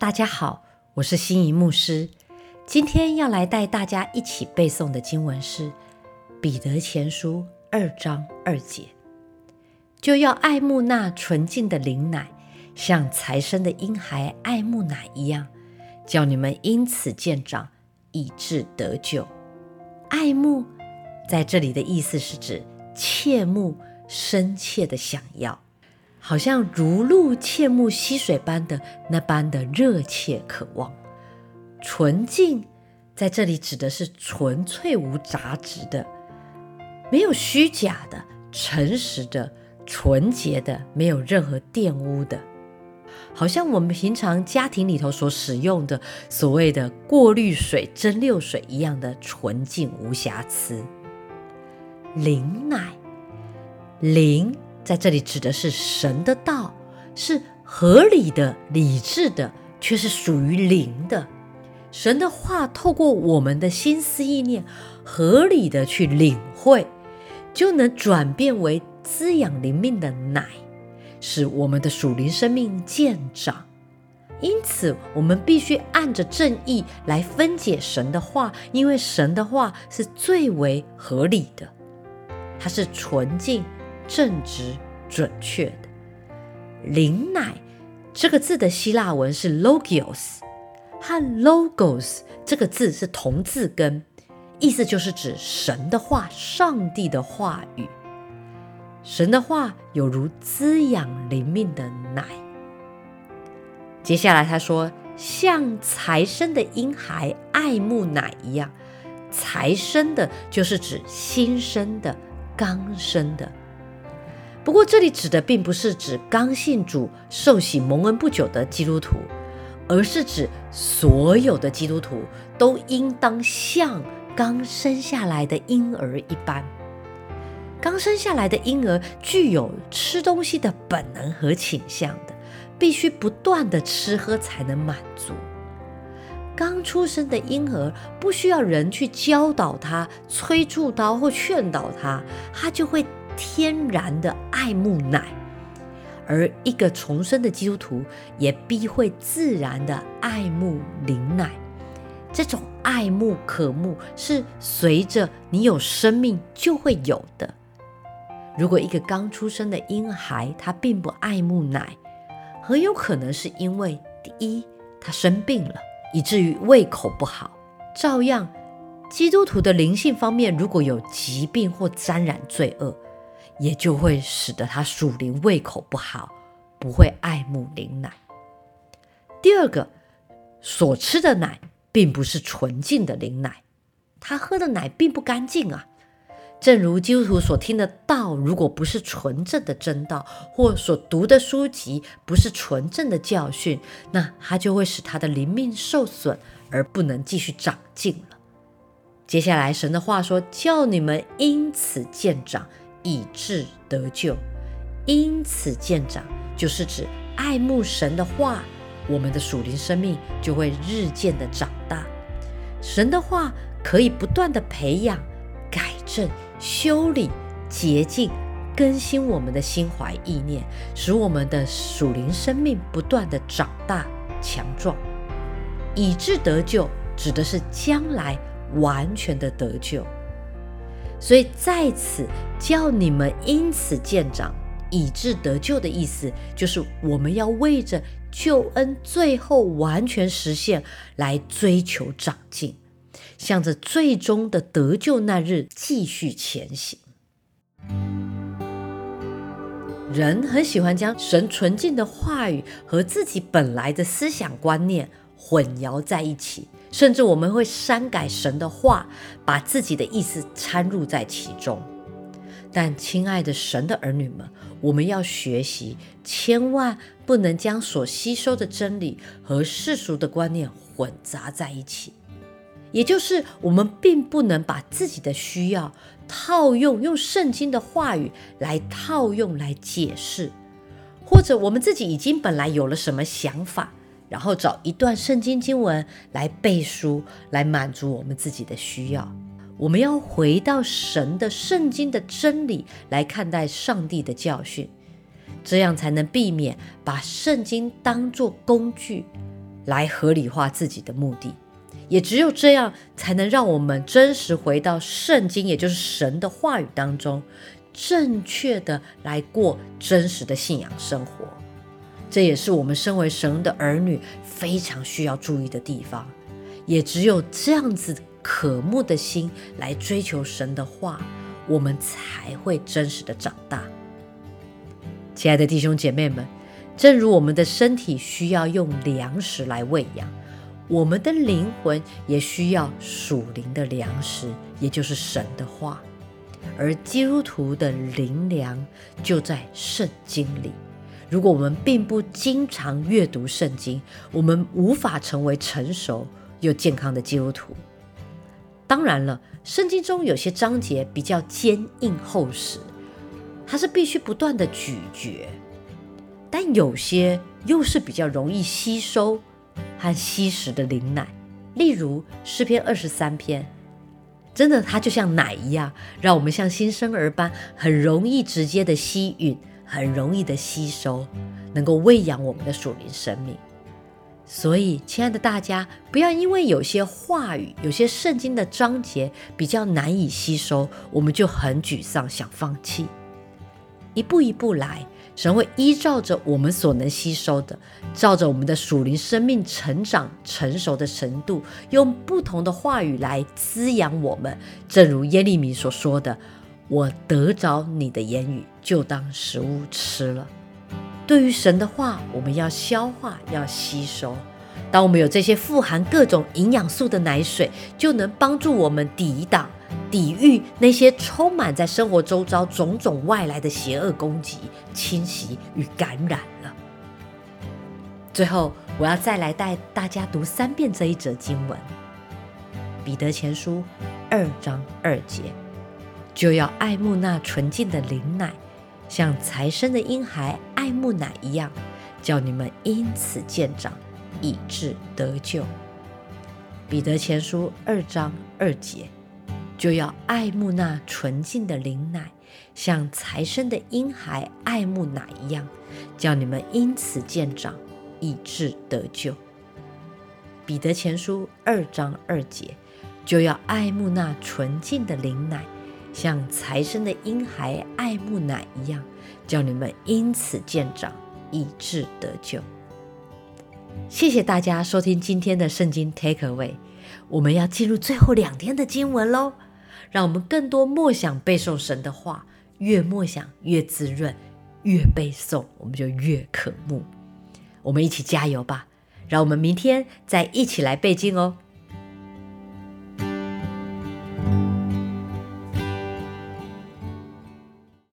大家好，我是心仪牧师。今天要来带大家一起背诵的经文是《彼得前书》二章二节，就要爱慕那纯净的灵奶，像财生的婴孩爱慕奶一样，叫你们因此渐长，以致得救。爱慕在这里的意思是指切慕、深切的想要。好像如露切慕溪水般的那般的热切渴望，纯净在这里指的是纯粹无杂质的，没有虚假的，诚实的，纯洁的，没有任何玷污的，好像我们平常家庭里头所使用的所谓的过滤水、蒸馏水一样的纯净无瑕疵。灵奶，灵。在这里指的是神的道，是合理的、理智的，却是属于灵的。神的话透过我们的心思意念，合理的去领会，就能转变为滋养灵命的奶，使我们的属灵生命渐长。因此，我们必须按着正义来分解神的话，因为神的话是最为合理的，它是纯净。正直、准确的灵奶这个字的希腊文是 logios，和 logos 这个字是同字根，意思就是指神的话、上帝的话语。神的话有如滋养灵命的奶。接下来他说，像才生的婴孩爱慕奶一样，才生的就是指新生的、刚生的。不过，这里指的并不是指刚信主、受洗蒙恩不久的基督徒，而是指所有的基督徒都应当像刚生下来的婴儿一般。刚生下来的婴儿具有吃东西的本能和倾向的，必须不断的吃喝才能满足。刚出生的婴儿不需要人去教导他、催促他或劝导他，他就会。天然的爱慕奶，而一个重生的基督徒也必会自然的爱慕灵奶。这种爱慕渴慕是随着你有生命就会有的。如果一个刚出生的婴孩他并不爱慕奶，很有可能是因为第一他生病了，以至于胃口不好。照样，基督徒的灵性方面如果有疾病或沾染罪恶。也就会使得他属灵胃口不好，不会爱慕灵奶。第二个，所吃的奶并不是纯净的灵奶，他喝的奶并不干净啊。正如基督徒所听的道，如果不是纯正的真道，或所读的书籍不是纯正的教训，那他就会使他的灵命受损，而不能继续长进了。接下来，神的话说：“叫你们因此渐长。”以致得救，因此见长，就是指爱慕神的话，我们的属灵生命就会日渐的长大。神的话可以不断的培养、改正、修理、洁净、更新我们的心怀意念，使我们的属灵生命不断的长大强壮。以致得救，指的是将来完全的得救。所以在此叫你们因此见长，以致得救的意思，就是我们要为着救恩最后完全实现来追求长进，向着最终的得救那日继续前行。人很喜欢将神纯净的话语和自己本来的思想观念混淆在一起。甚至我们会删改神的话，把自己的意思掺入在其中。但亲爱的神的儿女们，我们要学习，千万不能将所吸收的真理和世俗的观念混杂在一起。也就是，我们并不能把自己的需要套用用圣经的话语来套用来解释，或者我们自己已经本来有了什么想法。然后找一段圣经经文来背书，来满足我们自己的需要。我们要回到神的圣经的真理来看待上帝的教训，这样才能避免把圣经当作工具来合理化自己的目的。也只有这样，才能让我们真实回到圣经，也就是神的话语当中，正确的来过真实的信仰生活。这也是我们身为神的儿女非常需要注意的地方。也只有这样子渴慕的心来追求神的话，我们才会真实的长大。亲爱的弟兄姐妹们，正如我们的身体需要用粮食来喂养。我们的灵魂也需要属灵的粮食，也就是神的话。而基督徒的灵粮就在圣经里。如果我们并不经常阅读圣经，我们无法成为成熟又健康的基督徒。当然了，圣经中有些章节比较坚硬厚实，它是必须不断的咀嚼；但有些又是比较容易吸收。和吸食的灵奶，例如诗篇二十三篇，真的它就像奶一样，让我们像新生儿般，很容易直接的吸吮，很容易的吸收，能够喂养我们的属灵生命。所以，亲爱的大家，不要因为有些话语、有些圣经的章节比较难以吸收，我们就很沮丧，想放弃。一步一步来。神会依照着我们所能吸收的，照着我们的属灵生命成长成熟的程度，用不同的话语来滋养我们。正如耶利米所说的：“我得着你的言语，就当食物吃了。”对于神的话，我们要消化，要吸收。当我们有这些富含各种营养素的奶水，就能帮助我们抵挡。抵御那些充满在生活周遭种种外来的邪恶攻击、侵袭与感染了。最后，我要再来带大家读三遍这一则经文：《彼得前书》二章二节，就要爱慕那纯净的灵奶，像财生的婴孩爱慕奶一样，叫你们因此渐长，以致得救。《彼得前书》二章二节。就要爱慕那纯净的灵奶，像财生的婴孩爱慕奶一样，叫你们因此渐长，以致得救。彼得前书二章二节，就要爱慕那纯净的灵奶，像财神的婴孩爱慕奶一样，叫你们因此渐长，以致得救。谢谢大家收听今天的圣经 Take Away，我们要进入最后两天的经文喽。让我们更多默想背诵神的话，越默想越滋润，越背诵我们就越渴慕。我们一起加油吧！让我们明天再一起来背经哦。